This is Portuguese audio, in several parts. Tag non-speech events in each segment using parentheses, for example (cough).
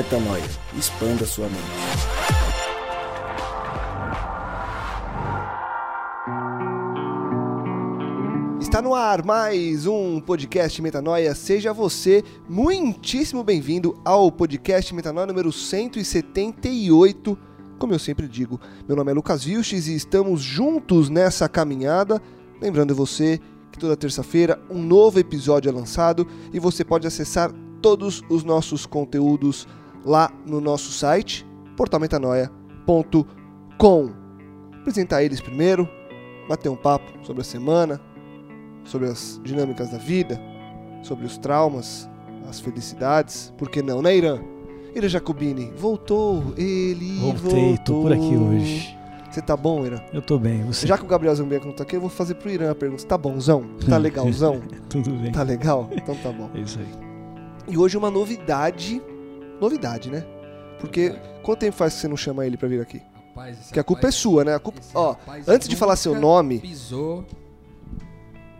Metanoia. Expanda sua mente. Está no ar mais um podcast Metanoia. Seja você muitíssimo bem-vindo ao podcast Metanoia número 178. Como eu sempre digo, meu nome é Lucas Vilches e estamos juntos nessa caminhada. Lembrando você que toda terça-feira um novo episódio é lançado e você pode acessar todos os nossos conteúdos lá no nosso site, portalmetanoia.com. Apresentar eles primeiro, bater um papo sobre a semana, sobre as dinâmicas da vida, sobre os traumas, as felicidades, por que não, né, Irã? Irã Jacobini, voltou, ele Voltei, voltou. tô por aqui hoje. Você tá bom, Irã? Eu tô bem, você? Já que o Gabriel Zambianco não tá aqui, eu vou fazer pro Irã a pergunta. Tá bonzão? Tá (laughs) legalzão? Tudo bem. tá legal? Então tá bom. É isso aí. E hoje uma novidade. Novidade, né? Porque quanto tempo faz que você não chama ele pra vir aqui? Rapaz, esse Porque a culpa é sua, né? A culpa, ó, antes de falar seu nome, pisou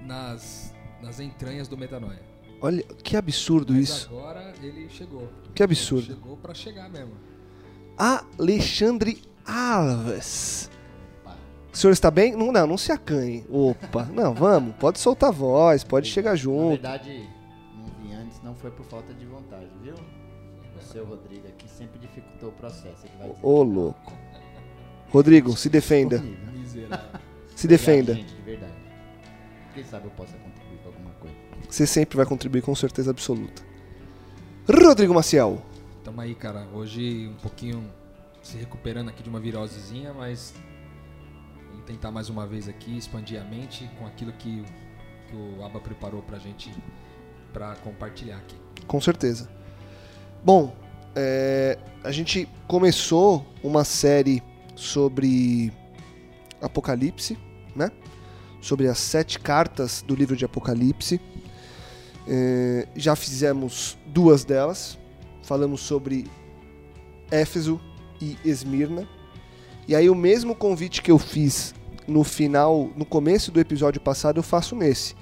nas, nas entranhas do Metanoia. olha que absurdo Mas isso. agora ele chegou. Que absurdo. Chegou pra chegar mesmo. Alexandre Alves. O senhor está bem? Não, não, não se acanhe. Opa, (laughs) não, vamos. Pode soltar a voz, pode chegar Na junto. verdade, não vim antes, não foi por falta de vontade, viu? O seu Rodrigo aqui sempre dificultou o processo. Ele vai dizer Ô, louco. Rodrigo, se defenda. Se defenda. Obrigado, gente, de verdade. Quem sabe eu possa contribuir com alguma coisa. Você sempre vai contribuir com certeza absoluta. Rodrigo Maciel. Tamo aí, cara. Hoje um pouquinho se recuperando aqui de uma virosezinha, mas vamos tentar mais uma vez aqui expandir a mente com aquilo que, que o Aba preparou pra gente pra compartilhar aqui. Com certeza. Bom, é, a gente começou uma série sobre Apocalipse, né? Sobre as sete cartas do livro de Apocalipse. É, já fizemos duas delas. Falamos sobre Éfeso e Esmirna. E aí o mesmo convite que eu fiz no final, no começo do episódio passado, eu faço nesse.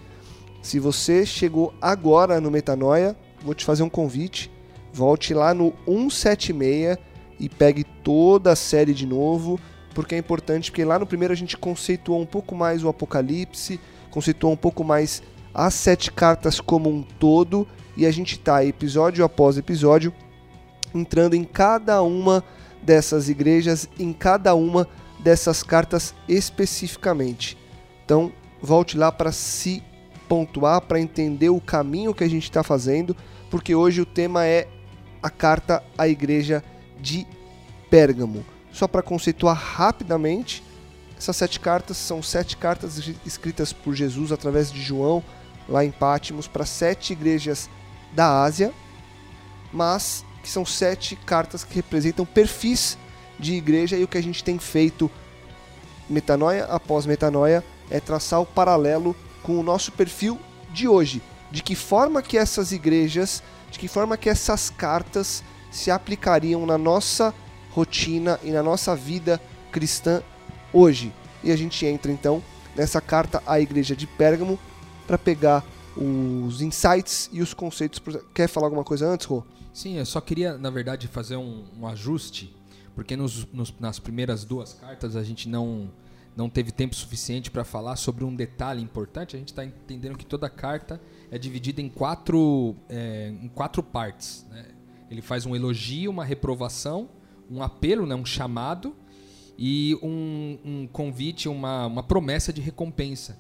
Se você chegou agora no Metanoia, vou te fazer um convite. Volte lá no 176 e pegue toda a série de novo, porque é importante, porque lá no primeiro a gente conceituou um pouco mais o Apocalipse, conceituou um pouco mais as sete cartas como um todo, e a gente tá episódio após episódio entrando em cada uma dessas igrejas, em cada uma dessas cartas especificamente. Então, volte lá para se pontuar, para entender o caminho que a gente está fazendo, porque hoje o tema é a carta à igreja de Pérgamo. Só para conceituar rapidamente, essas sete cartas são sete cartas escritas por Jesus através de João, lá em Pátimos, para sete igrejas da Ásia, mas que são sete cartas que representam perfis de igreja e o que a gente tem feito metanoia após metanoia é traçar o paralelo com o nosso perfil de hoje, de que forma que essas igrejas, de que forma que essas cartas se aplicariam na nossa rotina e na nossa vida cristã hoje. E a gente entra então nessa carta à igreja de Pérgamo para pegar os insights e os conceitos. Quer falar alguma coisa antes, Rô? Sim, eu só queria, na verdade, fazer um, um ajuste, porque nos- nos- nas primeiras duas cartas a gente não, não teve tempo suficiente para falar sobre um detalhe importante. A gente está entendendo que toda carta é dividida em quatro, é, em quatro partes. né? Ele faz um elogio, uma reprovação, um apelo, né, um chamado e um, um convite, uma, uma promessa de recompensa.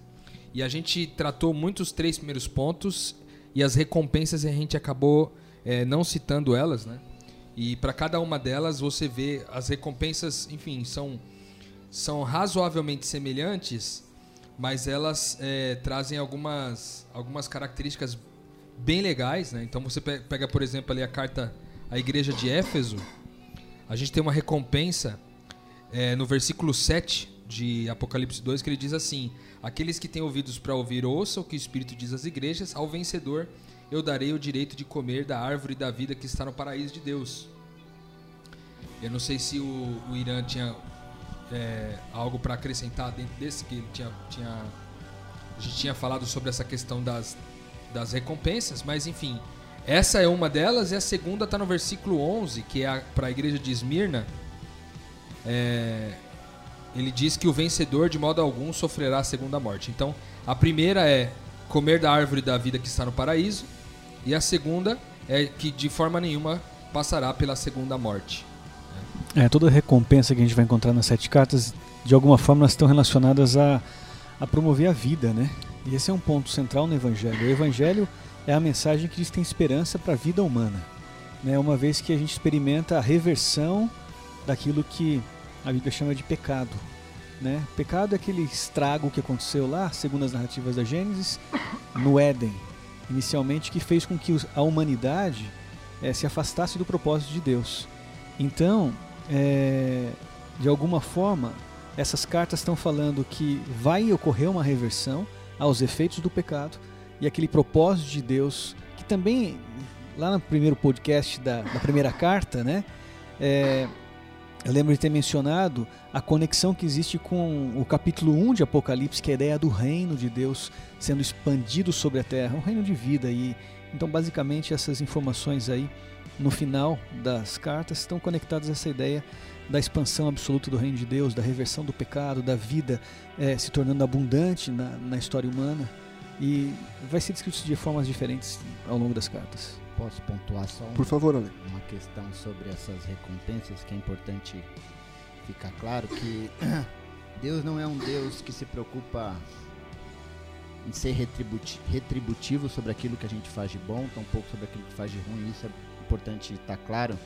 E a gente tratou muito os três primeiros pontos e as recompensas a gente acabou é, não citando elas, né? E para cada uma delas você vê as recompensas, enfim, são, são razoavelmente semelhantes, mas elas é, trazem algumas, algumas características bem legais, né? Então você pe- pega, por exemplo, ali a carta à igreja de Éfeso, a gente tem uma recompensa é, no versículo 7 de Apocalipse 2, que ele diz assim: Aqueles que têm ouvidos para ouvir, ouçam o que o Espírito diz às igrejas, ao vencedor eu darei o direito de comer da árvore da vida que está no paraíso de Deus. Eu não sei se o, o Irã tinha é, algo para acrescentar dentro desse, que tinha, tinha. A gente tinha falado sobre essa questão das, das recompensas, mas enfim, Essa é uma delas, e a segunda está no versículo 11, que é para a igreja de Esmirna. É, ele diz que o vencedor, de modo algum, sofrerá a segunda morte. Então, a primeira é comer da árvore da vida que está no paraíso, e a segunda é que de forma nenhuma passará pela segunda morte. É, toda recompensa que a gente vai encontrar nas sete cartas, de alguma forma, elas estão relacionadas a, a promover a vida, né? E esse é um ponto central no Evangelho. O Evangelho é a mensagem que diz que tem esperança para a vida humana, né? Uma vez que a gente experimenta a reversão daquilo que a Bíblia chama de pecado, né? Pecado é aquele estrago que aconteceu lá, segundo as narrativas da Gênesis, no Éden, inicialmente, que fez com que a humanidade é, se afastasse do propósito de Deus. Então, é, de alguma forma, essas cartas estão falando que vai ocorrer uma reversão aos efeitos do pecado e aquele propósito de Deus, que também, lá no primeiro podcast da, da primeira carta, né? É, eu lembro de ter mencionado a conexão que existe com o capítulo 1 de Apocalipse, que é a ideia do reino de Deus sendo expandido sobre a terra, um reino de vida. E, então, basicamente, essas informações aí no final das cartas estão conectadas a essa ideia da expansão absoluta do reino de Deus, da reversão do pecado, da vida é, se tornando abundante na, na história humana. E vai ser descrito de formas diferentes ao longo das cartas. Posso pontuar só um, Por favor, Ale. uma questão sobre essas recompensas que é importante ficar claro que (coughs) Deus não é um Deus que se preocupa em ser retributi- retributivo sobre aquilo que a gente faz de bom, tampouco sobre aquilo que faz de ruim. Isso é importante estar claro,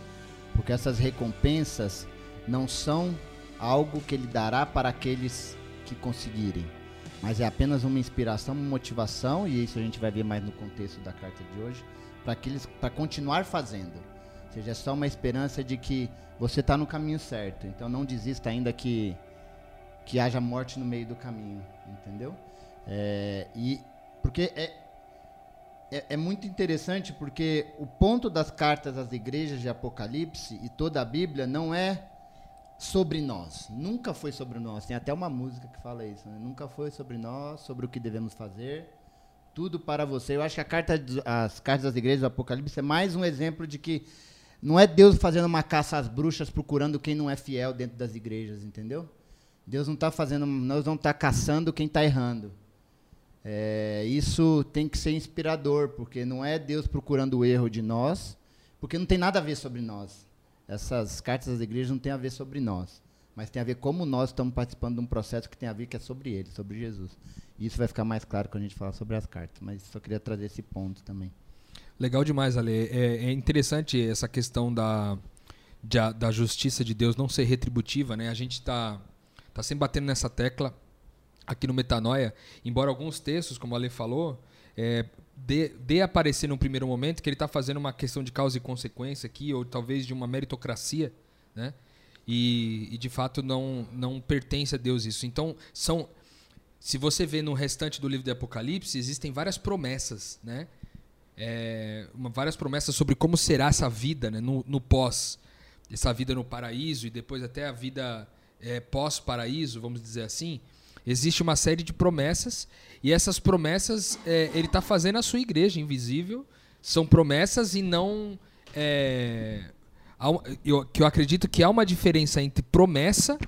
porque essas recompensas não são algo que ele dará para aqueles que conseguirem, mas é apenas uma inspiração, uma motivação, e isso a gente vai ver mais no contexto da carta de hoje, para aqueles para continuar fazendo. Ou seja, é só uma esperança de que você está no caminho certo. Então não desista ainda que que haja morte no meio do caminho, entendeu? É, e porque é, é, é muito interessante porque o ponto das cartas às igrejas de Apocalipse e toda a Bíblia não é sobre nós. Nunca foi sobre nós. Tem até uma música que fala isso. né? Nunca foi sobre nós, sobre o que devemos fazer. Tudo para você. Eu acho que a carta, as cartas das igrejas do Apocalipse é mais um exemplo de que não é Deus fazendo uma caça às bruxas procurando quem não é fiel dentro das igrejas, entendeu? Deus não está fazendo, nós não está caçando quem está errando. É, isso tem que ser inspirador, porque não é Deus procurando o erro de nós, porque não tem nada a ver sobre nós. Essas cartas das igrejas não tem a ver sobre nós, mas tem a ver como nós estamos participando de um processo que tem a ver que é sobre ele, sobre Jesus. E isso vai ficar mais claro quando a gente falar sobre as cartas, mas só queria trazer esse ponto também. Legal demais, Ale. É, é interessante essa questão da, de da justiça de Deus não ser retributiva, né? A gente está tá sempre batendo nessa tecla aqui no Metanoia, embora alguns textos, como a Ale falou, é, dê, dê aparecer num primeiro momento que ele está fazendo uma questão de causa e consequência aqui, ou talvez de uma meritocracia, né? E, e de fato não, não pertence a Deus isso. Então, são. Se você vê no restante do livro de Apocalipse, existem várias promessas, né? é, uma- várias promessas sobre como será essa vida né, no, no pós, essa vida no paraíso e depois até a vida é, pós-paraíso, vamos dizer assim. Existe uma série de promessas e essas promessas é, ele está fazendo a sua igreja invisível. São promessas e não. é, eu, que eu acredito que há uma diferença entre promessa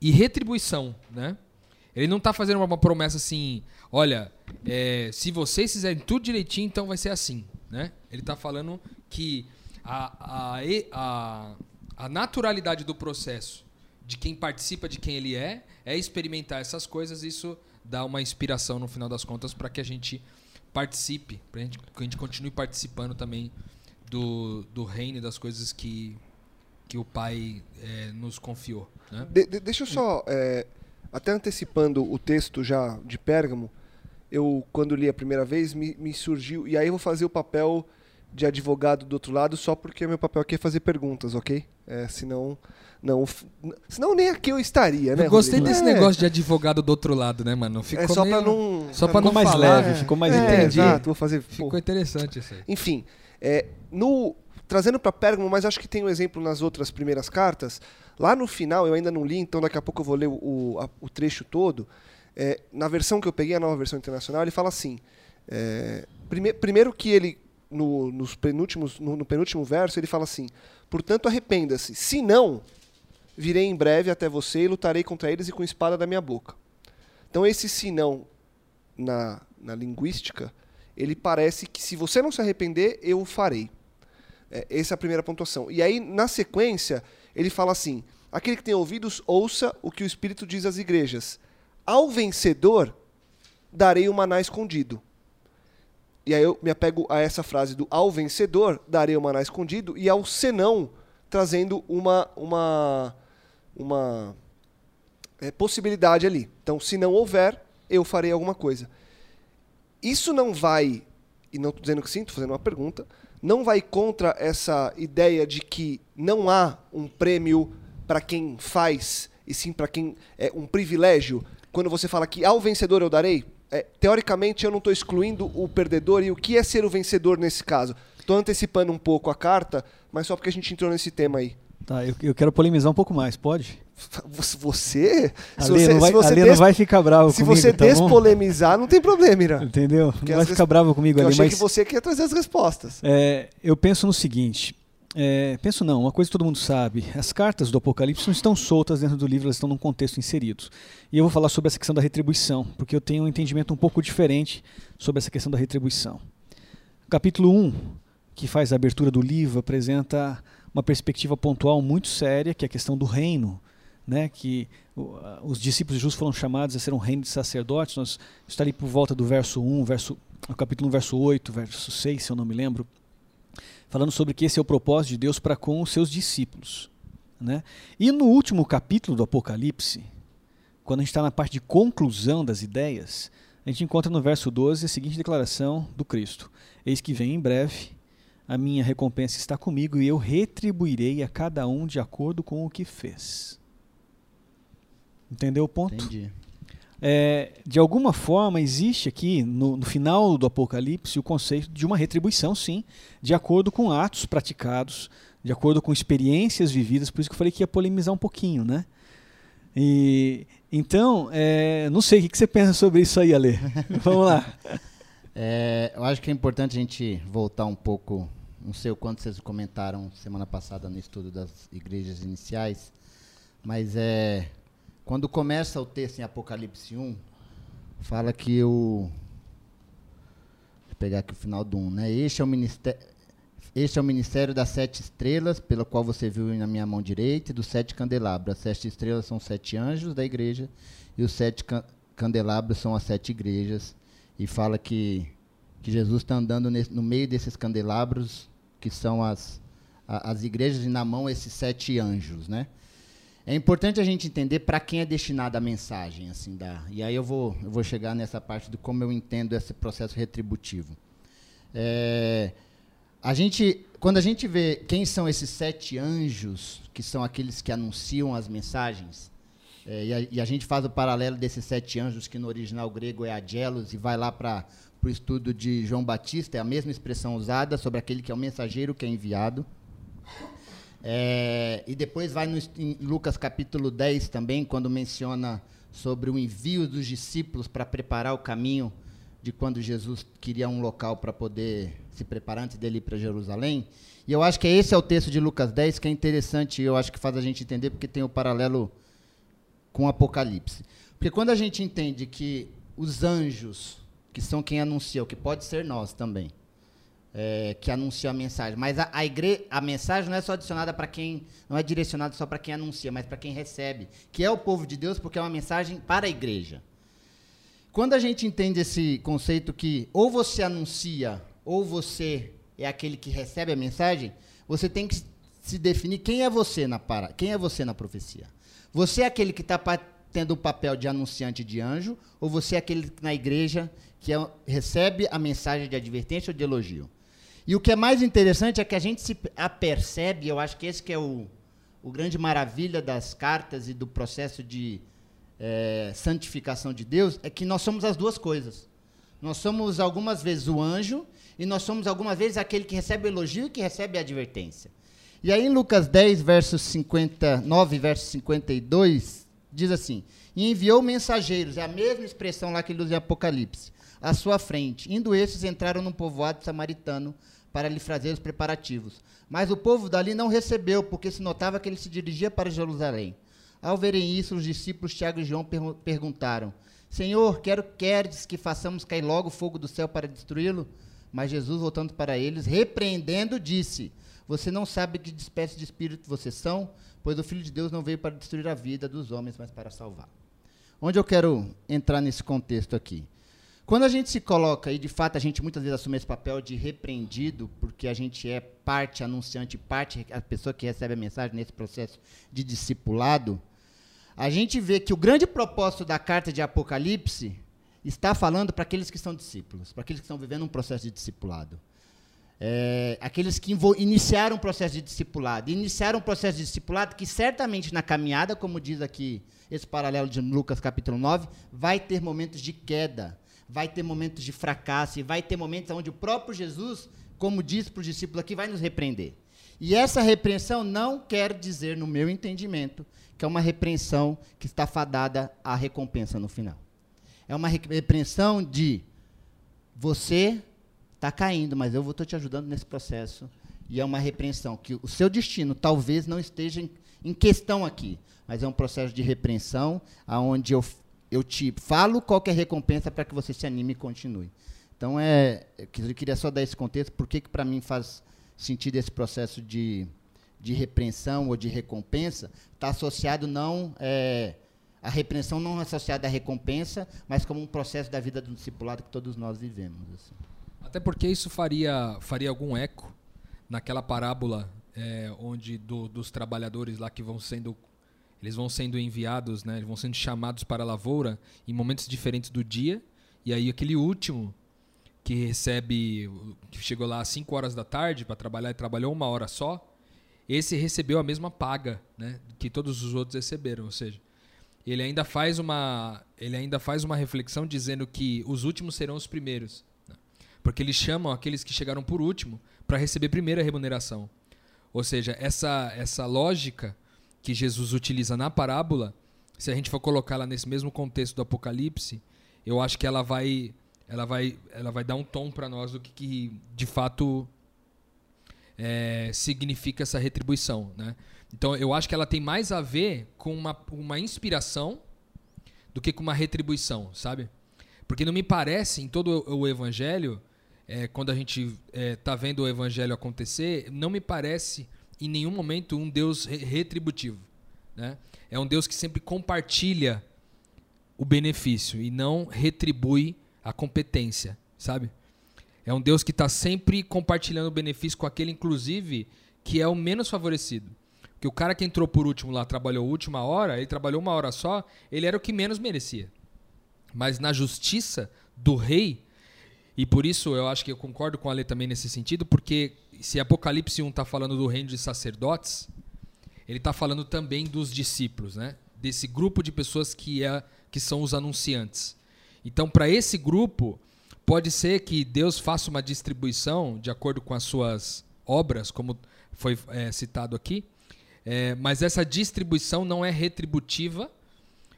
e retribuição, né? Ele não está fazendo uma, promessa assim, olha, é, se vocês fizerem tudo direitinho, então vai ser assim, né? Ele está falando que a, a, a, a naturalidade do processo de quem participa de quem ele é é experimentar essas coisas. Isso dá uma inspiração no final das contas para que a gente participe, para que a gente continue participando também do, do reino das coisas que que o pai é, nos confiou, né? De- de- deixa eu só, é, até antecipando o texto já de Pérgamo, eu, quando li a primeira vez, me, me surgiu. E aí eu vou fazer o papel de advogado do outro lado, só porque meu papel aqui é fazer perguntas, ok? É, senão. Não, senão nem aqui eu estaria, né? Eu gostei Rodrigo? desse É, negócio de advogado do outro lado, né, mano? Ficou É só meio... pra não. Só pra Ficou não mais falar. leve, ficou mais é, entendido. exato, vou fazer. pô, Ficou interessante isso aí. Enfim, é, no, trazendo para Pérgamo, mas acho que tem um exemplo nas outras primeiras cartas. Lá no final, eu ainda não li, então daqui a pouco eu vou ler o, o, a- o trecho todo. É, na versão que eu peguei, a nova versão internacional, ele fala assim: é, prime- primeiro que ele no, nos penúltimos, no, no penúltimo verso, ele fala assim: Portanto, arrependa-se. Se não, virei em breve até você e lutarei contra eles e com a espada da minha boca. Então, esse se não, na, na linguística, ele parece que se você não se arrepender, eu o farei. É, essa é a primeira pontuação. E aí, na sequência, ele fala assim: Aquele que tem ouvidos, ouça o que o Espírito diz às igrejas. Ao vencedor, darei o maná escondido. E aí eu me apego a essa frase do ao vencedor, darei o maná escondido, e ao senão, trazendo uma, uma, uma é, possibilidade ali. Então, se não houver, eu farei alguma coisa. Isso não vai, e não estou dizendo que sim, estou fazendo uma pergunta, não vai contra essa ideia de que não há um prêmio para quem faz, e sim para quem é um privilégio. Quando você fala que ao vencedor eu darei, é, teoricamente eu não estou excluindo o perdedor e o que é ser o vencedor nesse caso. Estou antecipando um pouco a carta, mas só porque a gente entrou nesse tema aí. Tá, eu, eu quero polemizar um pouco mais, pode? Você? A Lê, não, vai, des... não vai ficar bravo se comigo. Se você tá despolemizar, não tem problema, Ira. Entendeu? Porque não vai ficar bravo comigo ali. Eu achei mas... que você queria trazer as respostas. É, eu penso no seguinte: é, penso não, uma coisa que todo mundo sabe, as cartas do Apocalipse não estão soltas dentro do livro, elas estão num contexto inseridos. E eu vou falar sobre essa questão da retribuição, porque eu tenho um entendimento um pouco diferente sobre essa questão da retribuição. capítulo 1, que faz a abertura do livro, apresenta uma perspectiva pontual muito séria, que é a questão do reino, né, que os discípulos de Jesus foram chamados a ser um reino de sacerdotes, nós está ali por volta do verso 1, verso, capítulo 1, verso 8, verso 6, se eu não me lembro, falando sobre que esse é o propósito de Deus para com os seus discípulos. Né? E no último capítulo do Apocalipse, quando a gente está na parte de conclusão das ideias, a gente encontra no verso 12 a seguinte declaração do Cristo: Eis que vem em breve, a minha recompensa está comigo e eu retribuirei a cada um de acordo com o que fez. Entendeu o ponto? Entendi é, de alguma forma existe aqui no, no, final do Apocalipse o conceito de uma retribuição, sim, de acordo com atos praticados, de acordo com experiências vividas. Por isso que eu falei que ia polemizar um pouquinho, né? E então, é, não sei o que você pensa sobre isso aí, Ale. (laughs) Vamos lá. É, eu acho que é importante a gente voltar um pouco. Não sei o quanto vocês comentaram semana passada no estudo das igrejas iniciais, mas é quando começa o texto em Apocalipse 1, fala que o. Vou pegar aqui o final do 1, né? Este é o ministério. Este é o ministério das sete estrelas, pela qual você viu na minha mão direita, e dos sete candelabros. As sete estrelas são sete anjos da igreja, e os sete can candelabros são as sete igrejas. E fala que, que Jesus está andando no meio desses candelabros, que são as, a, as igrejas, e na mão esses sete anjos, né? É importante a gente entender para quem é destinada a mensagem, assim, da. E aí eu vou, eu vou chegar nessa parte do como eu entendo esse processo retributivo. É, a gente, quando a gente vê quem são esses sete anjos, que são aqueles que anunciam as mensagens, é, e, a, e, a, gente faz o paralelo desses sete anjos, que no original grego é agelos, e vai lá para o estudo de João Batista, é a mesma expressão usada sobre aquele que é o mensageiro que é enviado. É, e depois vai no, em Lucas capítulo 10 também, quando menciona sobre o envio dos discípulos para preparar o caminho de quando Jesus queria um local para poder se preparar antes dele ir para Jerusalém. E eu acho que esse é o texto de Lucas 10 que é interessante, eu acho que faz a gente entender porque tem o paralelo com o Apocalipse. Porque quando a gente entende que os anjos, que são quem anuncia, o que pode ser nós também, é, que anuncia a mensagem. Mas a, a, igre, a mensagem não é só adicionada para quem. Não é direcionada só para quem anuncia, mas para quem recebe, que é o povo de Deus, porque é uma mensagem para a igreja. Quando a gente entende esse conceito que ou você anuncia, ou você é aquele que recebe a mensagem, você tem que se definir quem é você na para, quem é você na profecia. Você é aquele que está tendo o papel de anunciante de anjo, ou você é aquele na igreja que é, recebe a mensagem de advertência ou de elogio? E o que é mais interessante é que a gente se apercebe, eu acho que esse que é o, o grande maravilha das cartas e do processo de é, santificação de Deus, é que nós somos as duas coisas. Nós somos algumas vezes o anjo e nós somos algumas vezes aquele que recebe o elogio e que recebe a advertência. E aí em Lucas 10, versos 59, verso 52, diz assim: E enviou mensageiros, é a mesma expressão lá que ele usa em Apocalipse, à sua frente. Indo estes, entraram num povoado samaritano para lhe fazer os preparativos. Mas o povo dali não recebeu, porque se notava que ele se dirigia para Jerusalém. Ao verem isso, os discípulos Tiago e João per perguntaram: Senhor, quero queres que façamos cair logo fogo do céu para destruí-lo? Mas Jesus, voltando para eles, repreendendo, disse: Você não sabe que espécie de espírito vocês são, pois o Filho de Deus não veio para destruir a vida dos homens, mas para salvar. Onde eu quero entrar nesse contexto aqui? Quando a gente se coloca, e de fato a gente muitas vezes assume esse papel de repreendido, porque a gente é parte anunciante, parte a pessoa que recebe a mensagem nesse processo de discipulado, a gente vê que o grande propósito da carta de Apocalipse está falando para aqueles que são discípulos, para aqueles que estão vivendo um processo de discipulado. É, aqueles que iniciaram um processo de discipulado. Iniciaram um processo de discipulado que certamente na caminhada, como diz aqui esse paralelo de Lucas capítulo 9, vai ter momentos de queda, vai ter momentos de fracasso e vai ter momentos onde o próprio Jesus, como diz para os discípulos aqui, vai nos repreender. E essa repreensão não quer dizer, no meu entendimento, que é uma repreensão que está fadada à recompensa no final. É uma repreensão de você está caindo, mas eu vou estar te ajudando nesse processo. E é uma repreensão que o seu destino talvez não esteja em, em questão aqui, mas é um processo de repreensão aonde eu, eu te falo qual é a recompensa para que você se anime e continue. Então é, eu queria só dar esse contexto, porque que para mim faz sentido esse processo de, de repreensão ou de recompensa, está associado não é, a repreensão não associada à recompensa, mas como um processo da vida do discipulado que todos nós vivemos. Assim. Até porque isso faria, faria algum eco naquela parábola é, onde do, dos trabalhadores lá que vão sendo eles vão sendo enviados, né, eles vão sendo chamados para a lavoura em momentos diferentes do dia, e aí aquele último que recebe, que chegou lá às 5 horas da tarde para trabalhar e trabalhou uma hora só, esse recebeu a mesma paga né, que todos os outros receberam, ou seja, ele ainda faz uma, ele ainda faz uma reflexão dizendo que os últimos serão os primeiros, né, porque eles chamam aqueles que chegaram por último para receber primeiro a remuneração. Ou seja, essa, essa lógica que Jesus utiliza na parábola, se a gente for colocá-la nesse mesmo contexto do Apocalipse, eu acho que ela vai, ela vai, ela vai dar um tom para nós do que, que de fato é, significa essa retribuição, né? Então eu acho que ela tem mais a ver com uma, uma inspiração do que com uma retribuição, sabe? Porque não me parece em todo o evangelho, é, quando a gente está é, tá vendo o evangelho acontecer, não me parece em nenhum momento um Deus retributivo. Né? É um Deus que sempre compartilha o benefício e não retribui a competência, sabe? É um Deus que está sempre compartilhando o benefício com aquele, inclusive, que é o menos favorecido. Porque o cara que entrou por último lá, trabalhou a última hora, ele trabalhou uma hora só, ele era o que menos merecia. Mas na justiça do rei, e por isso eu acho que eu concordo com a lei também nesse sentido, porque se Apocalipse 1 está falando do reino de sacerdotes, ele está falando também dos discípulos, né? desse grupo de pessoas que, é, que são os anunciantes. Então, para esse grupo, pode ser que Deus faça uma distribuição de acordo com as suas obras, como foi é, citado aqui, é, mas essa distribuição não é retributiva,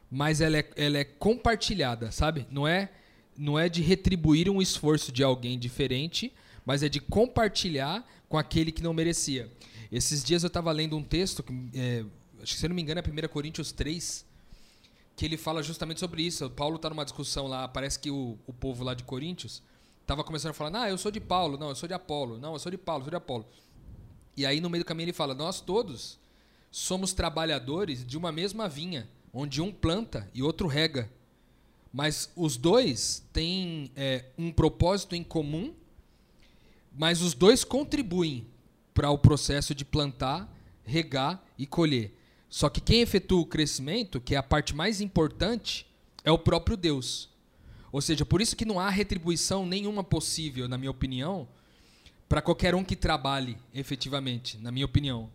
mas ela é, ela é compartilhada, sabe? Não é não é de retribuir um esforço de alguém diferente, mas é de compartilhar com aquele que não merecia. Esses dias eu estava lendo um texto, que, é, acho que se não me engano é 1 Coríntios 3, que ele fala justamente sobre isso. O Paulo está numa discussão lá, parece que o, o povo lá de Coríntios estava começando a falar: ah, eu sou de Paulo, não, eu sou de Apolo, não, eu sou de Paulo, eu sou de Apolo. E aí no meio do caminho ele fala: nós todos somos trabalhadores de uma mesma vinha, onde um planta e outro rega. Mas os dois têm é, um propósito em comum, mas os dois contribuem para o processo de plantar, regar e colher. Só que quem efetua o crescimento, que é a parte mais importante, é o próprio Deus. Ou seja, por isso que não há retribuição nenhuma possível, na minha opinião, para qualquer um que trabalhe efetivamente, na minha opinião.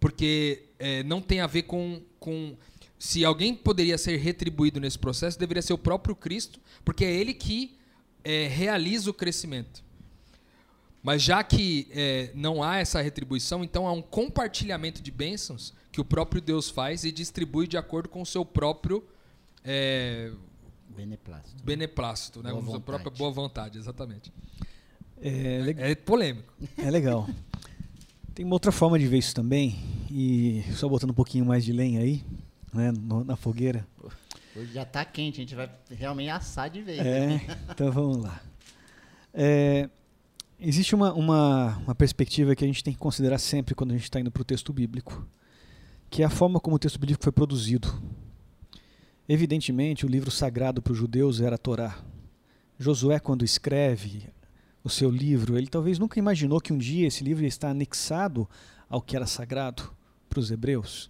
Porque é, não tem a ver com, com se alguém poderia ser retribuído nesse processo, deveria ser o próprio Cristo, porque é ele que é, realiza o crescimento. Mas já que é, não há essa retribuição, então há um compartilhamento de bênçãos que o próprio Deus faz e distribui de acordo com o seu próprio é, beneplácito, beneplácito né? com a sua própria boa vontade, exatamente. É, le- É polêmico. é legal. Tem uma outra forma de ver isso também, e só botando um pouquinho mais de lenha aí, né, no- na fogueira. Hoje já tá quente, a gente vai realmente assar de vez. É, então vamos lá. É, existe uma, uma, uma perspectiva que a gente tem que considerar sempre quando a gente está indo para o texto bíblico, que é a forma como o texto bíblico foi produzido. Evidentemente, o livro sagrado para os judeus era a Torá. Josué, quando escreve o seu livro, ele talvez nunca imaginou que um dia esse livro ia estar anexado ao que era sagrado para os hebreus.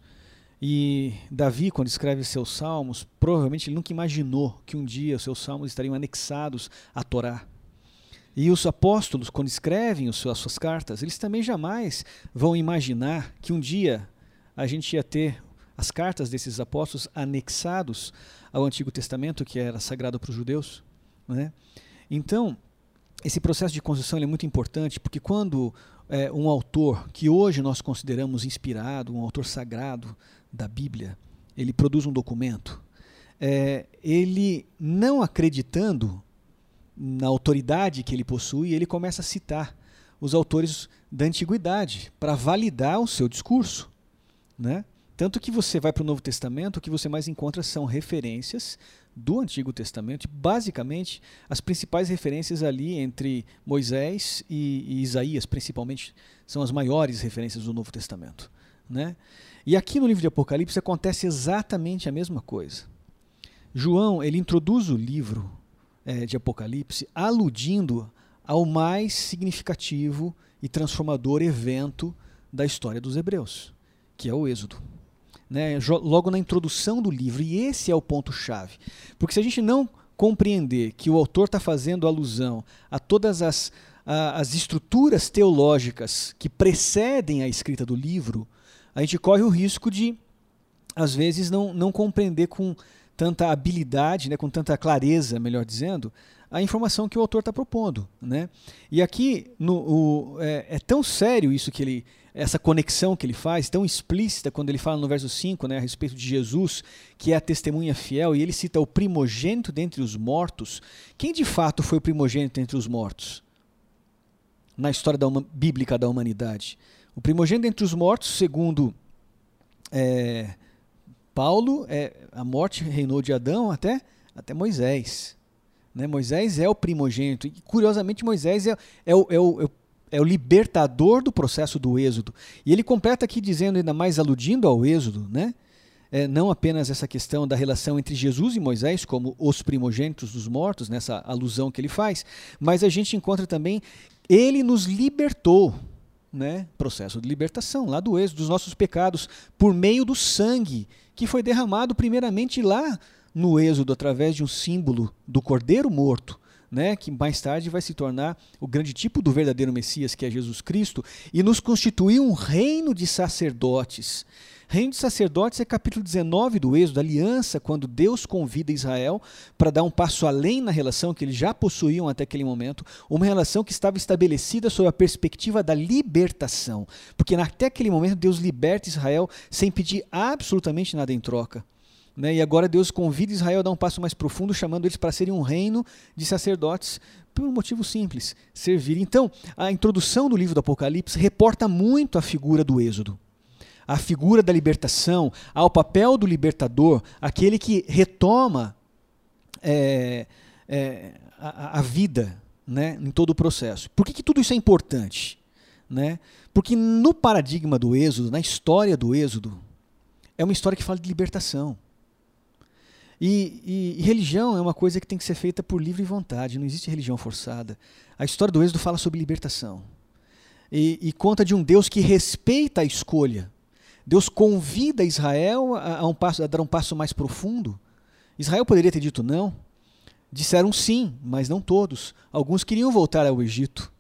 E Davi, quando escreve seus salmos, provavelmente ele nunca imaginou que um dia os seus salmos estariam anexados à Torá. E os apóstolos, quando escrevem as suas cartas, eles também jamais vão imaginar que um dia a gente ia ter as cartas desses apóstolos anexados ao Antigo Testamento, que era sagrado para os judeus. Né? Então, esse processo de construção é muito importante, porque quando é, um autor que hoje nós consideramos inspirado, um autor sagrado da Bíblia, ele produz um documento, é, ele não acreditando na autoridade que ele possui, ele começa a citar os autores da antiguidade para validar o seu discurso, né? Tanto que você vai para o Novo Testamento, o que você mais encontra são referências do Antigo Testamento, basicamente as principais referências ali entre Moisés e, e Isaías, principalmente, são as maiores referências do Novo Testamento. Né? E aqui no livro de Apocalipse acontece exatamente a mesma coisa. João ele introduz o livro eh, de Apocalipse aludindo ao mais significativo e transformador evento da história dos hebreus, que é o Êxodo. Né? Logo na introdução do livro, e esse é o ponto-chave. Porque se a gente não compreender que o autor está fazendo alusão a todas as, a- as estruturas teológicas que precedem a escrita do livro, a gente corre o risco de, às vezes, não, não compreender com tanta habilidade, né, com tanta clareza, melhor dizendo, a informação que o autor está propondo. Né? E aqui no, o- é, é tão sério isso que ele, essa conexão que ele faz, tão explícita quando ele fala no verso 5 né, a respeito de Jesus, que é a testemunha fiel, e ele cita o primogênito dentre os mortos. Quem de fato foi o primogênito entre os mortos? Na história da bíblica da humanidade. O primogênito entre os mortos, segundo é, Paulo, é, a morte reinou de Adão até, até Moisés. Né? Moisés é o primogênito. E, curiosamente, Moisés é, é o, é, o, é o- é o libertador do processo do êxodo. E ele completa aqui dizendo, ainda mais aludindo ao êxodo, né? É, não apenas essa questão da relação entre Jesus e Moisés, como os primogênitos dos mortos, nessa alusão que ele faz, mas a gente encontra também, ele nos libertou, né? processo de libertação, lá do êxodo, dos nossos pecados, por meio do sangue, que foi derramado primeiramente lá no êxodo, através de um símbolo do cordeiro morto, né, que mais tarde vai se tornar o grande tipo do verdadeiro Messias, que é Jesus Cristo, e nos constituiu um reino de sacerdotes. Reino de sacerdotes é capítulo 19 do Êxodo, aliança, quando Deus convida Israel para dar um passo além na relação que eles já possuíam até aquele momento, uma relação que estava estabelecida sob a perspectiva da libertação. Porque até aquele momento Deus liberta Israel sem pedir absolutamente nada em troca. Né? E agora Deus convida Israel a dar um passo mais profundo, chamando eles para serem um reino de sacerdotes, por um motivo simples: servir. Então, a introdução do livro do Apocalipse reporta muito a figura do Êxodo. A figura da libertação, ao papel do libertador, aquele que retoma é, é, a, a vida né, em todo o processo. Por que, que tudo isso é importante? Né? Porque no paradigma do Êxodo, na história do Êxodo, é uma história que fala de libertação. E, e- e religião é uma coisa que tem que ser feita por livre vontade, não existe religião forçada. A história do Êxodo fala sobre libertação. E, e conta de um Deus que respeita a escolha. Deus convida Israel a, um passo, a dar um passo mais profundo. Israel poderia ter dito não. Disseram sim, mas não todos. Alguns queriam voltar ao Egito.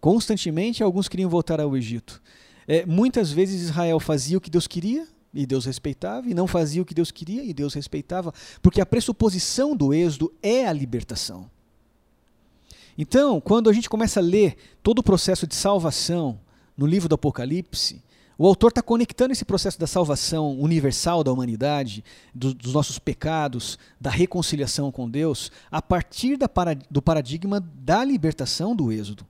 Constantemente, alguns queriam voltar ao Egito. É, muitas vezes Israel fazia o que Deus queria e Deus respeitava, e não fazia o que Deus queria e Deus respeitava, porque a pressuposição do êxodo é a libertação. Então, quando a gente começa a ler todo o processo de salvação no livro do Apocalipse, O autor está conectando esse processo da salvação universal da humanidade, do, dos nossos pecados, da reconciliação com Deus, a partir do paradigma da libertação do Êxodo.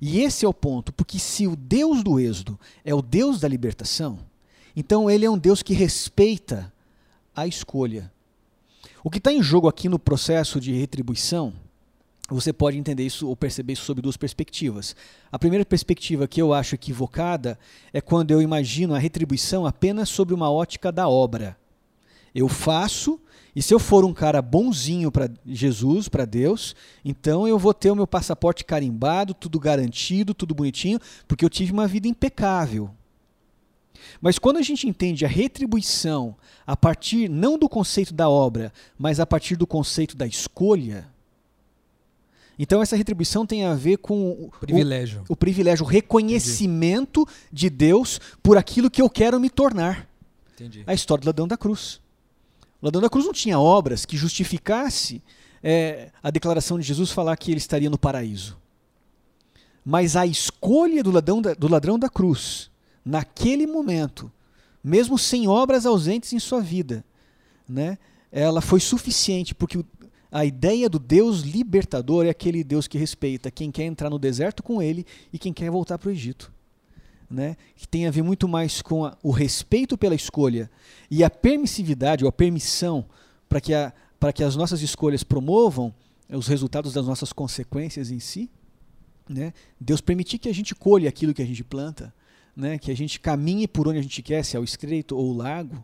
E esse é o ponto, porque se o Deus do Êxodo é o Deus da libertação, então ele é um Deus que respeita a escolha. O que está em jogo aqui no processo de retribuição você pode entender isso ou perceber isso sob duas perspectivas. A primeira perspectiva que eu acho equivocada é quando eu imagino a retribuição apenas sobre uma ótica da obra. Eu faço, e se eu for um cara bonzinho para Jesus, para Deus, então eu vou ter o meu passaporte carimbado, tudo garantido, tudo bonitinho, porque eu tive uma vida impecável. Mas quando a gente entende a retribuição a partir não do conceito da obra, mas a partir do conceito da escolha, então essa retribuição tem a ver com o privilégio, o, o privilégio, o reconhecimento Entendi. de Deus por aquilo que eu quero me tornar. Entendi. A história do ladrão da cruz. O ladrão da cruz não tinha obras que justificasse é, a declaração de Jesus falar que ele estaria no paraíso. Mas a escolha do ladrão da, do ladrão da cruz, naquele momento, mesmo sem obras ausentes em sua vida, né, ela foi suficiente, porque a ideia do Deus libertador é aquele Deus que respeita quem quer entrar no deserto com ele e quem quer voltar para o Egito. Né? Que tem a ver muito mais com a, o respeito pela escolha e a permissividade ou a permissão para que, a, que as nossas escolhas promovam os resultados das nossas consequências em si. Né? Deus permitir que a gente colhe aquilo que a gente planta, né? que a gente caminhe por onde a gente quer, se é o estreito ou o lago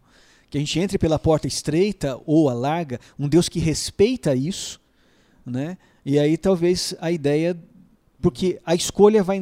que a gente entre pela porta estreita ou a larga, um Deus que respeita isso, né? E aí talvez a ideia porque a escolha vai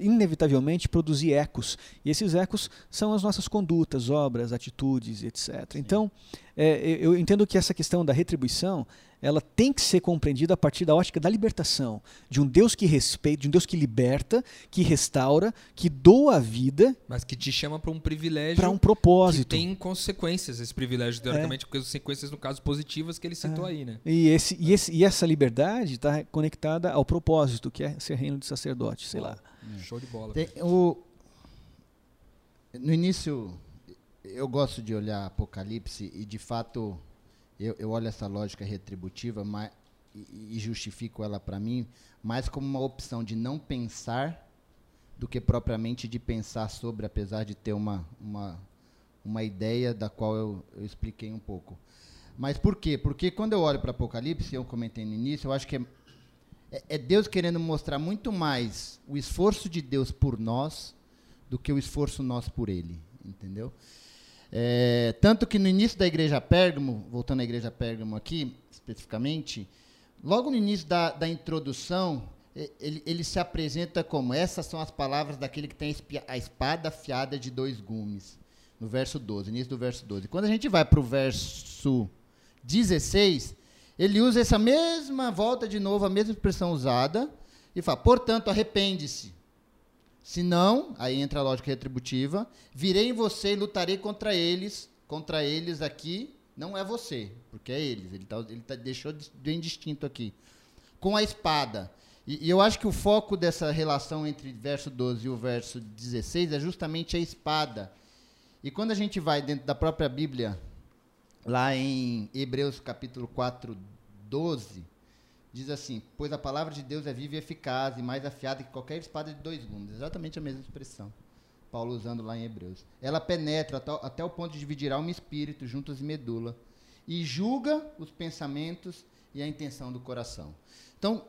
inevitavelmente produzir ecos. E esses ecos são as nossas condutas, obras, atitudes, etc. Sim. Então, é, eu entendo que essa questão da retribuição ela tem que ser compreendida a partir da ótica da libertação, de um Deus que respeita, de um Deus que liberta, que restaura, que doa a vida, mas que te chama para um privilégio, para um propósito. Que tem consequências esse privilégio teoricamente, é. porque as consequências no caso positivas que ele citou é. aí, né? E esse, e esse e essa liberdade está conectada ao propósito, que é ser reino de sacerdote, sei lá. Show de bola. Tem, o, no início eu gosto de olhar Apocalipse e de fato eu, eu olho essa lógica retributiva mas, e, e justifico ela para mim mais como uma opção de não pensar do que propriamente de pensar sobre, apesar de ter uma, uma, uma ideia da qual eu, eu expliquei um pouco. Mas por quê? Porque quando eu olho para Apocalipse, eu comentei no início, eu acho que é, é, é Deus querendo mostrar muito mais o esforço de Deus por nós do que o esforço nosso por Ele, entendeu? É, tanto que no início da igreja Pérgamo, voltando à igreja Pérgamo aqui, especificamente, logo no início da, da introdução, ele, ele, se apresenta como: essas são as palavras daquele que tem a espada afiada de dois gumes. No verso 12, início do verso 12. Quando a gente vai para o verso 16, ele usa essa mesma, volta de novo, a mesma expressão usada, e fala: portanto, arrepende-se se não, aí entra a lógica retributiva, virei em você e lutarei contra eles, contra eles aqui, não é você, porque é eles, ele, tá, ele tá, deixou bem distinto aqui. Com a espada. E, e, eu acho que o foco dessa relação entre verso 12 e o verso 16 é justamente a espada. E quando a gente vai dentro da própria Bíblia, lá em Hebreus capítulo 4, 12, diz assim: Pois a palavra de Deus é viva e eficaz, e mais afiada que qualquer espada de dois gumes. Exatamente a mesma expressão. Paulo usando lá em Hebreus. Ela penetra até o ponto de dividir alma e espírito, juntos e medula, e julga os pensamentos e a intenção do coração. Então,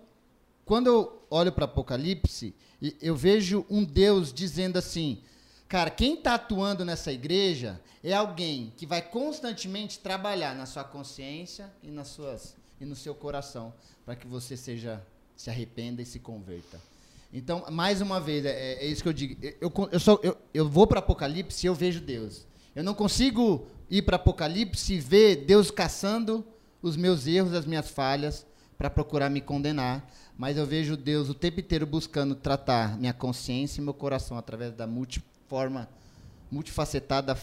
quando eu olho para Apocalipse, eu vejo um Deus dizendo assim: Cara, quem está atuando nessa igreja é alguém que vai constantemente trabalhar na sua consciência e nas suas e no seu coração, para que você seja se arrependa e se converta. Então, mais uma vez, é, é isso que eu digo. Eu, eu, só, eu, eu vou para Apocalipse e eu vejo Deus. Eu não consigo ir para Apocalipse e ver Deus caçando os meus erros, as minhas falhas, para procurar me condenar. Mas eu vejo Deus o tempo inteiro buscando tratar minha consciência e meu coração através da multiforma, multifacetada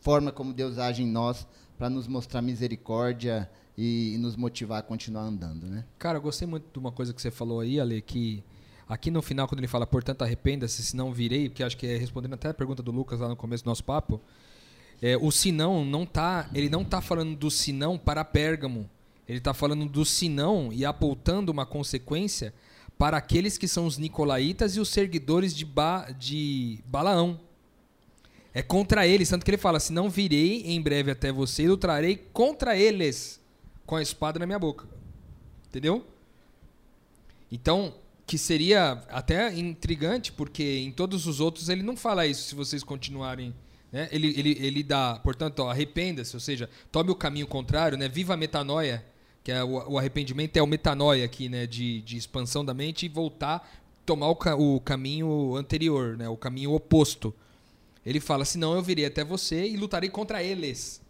forma como Deus age em nós para nos mostrar misericórdia e, e, nos motivar a continuar andando, né? Cara, eu gostei muito de uma coisa que você falou aí, Ale, que Aqui no final, quando ele fala, portanto, arrependa-se, se não virei, porque acho que é respondendo até a pergunta do Lucas lá no começo do nosso papo, é, o sinão não tá, ele não tá falando do sinão para Pérgamo. Ele está falando do sinão e apontando uma consequência para aqueles que são os nicolaítas e os seguidores de, ba, de Balaão. É contra eles, tanto que ele fala: se não virei em breve até você e lutarei contra eles com a espada na minha boca. Entendeu? Então, que seria até intrigante, porque em todos os outros ele não fala isso se vocês continuarem. Né? Ele, ele, ele dá, portanto, arrependa-se, ou seja, tome o caminho contrário, né? viva a metanoia, que é o, o arrependimento é o metanoia aqui, né? de, de expansão da mente e voltar, tomar o, o caminho anterior, né? o caminho oposto. Ele fala: senão eu virei até você e lutarei contra eles.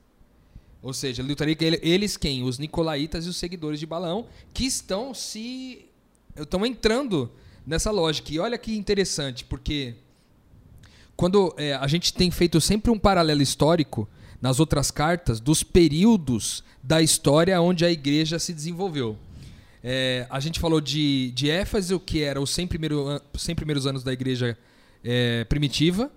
Ou seja, lutaria eles quem? Os nicolaítas e os seguidores de Balaão, que estão se estão entrando nessa lógica. E olha que interessante, porque quando é, a gente tem feito sempre um paralelo histórico nas outras cartas dos períodos da história onde a igreja se desenvolveu. É, a gente falou de, de Éfeso, que era os 100, primeiro, 100 primeiros anos da igreja é, primitiva.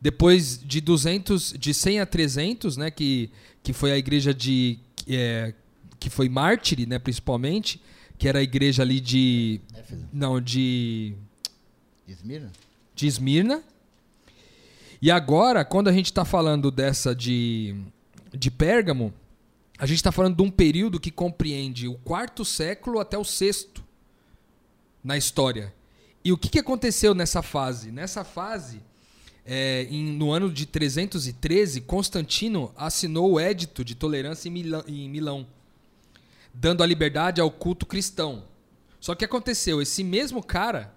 Depois de 200, de 100 a 300, né, que, que foi a igreja de é, que foi mártire, né, principalmente que era a igreja ali de. Éfeso. Não, de. De Esmirna? De Esmirna. E agora, quando a gente está falando dessa de, de Pérgamo, a gente está falando de um período que compreende o quarto século até o sexto na história. E o que, que aconteceu nessa fase? Nessa fase, é, em, no ano de 313, Constantino assinou o Édito de Tolerância em Milão. Em Milão dando a liberdade ao culto cristão. Só que aconteceu, esse mesmo cara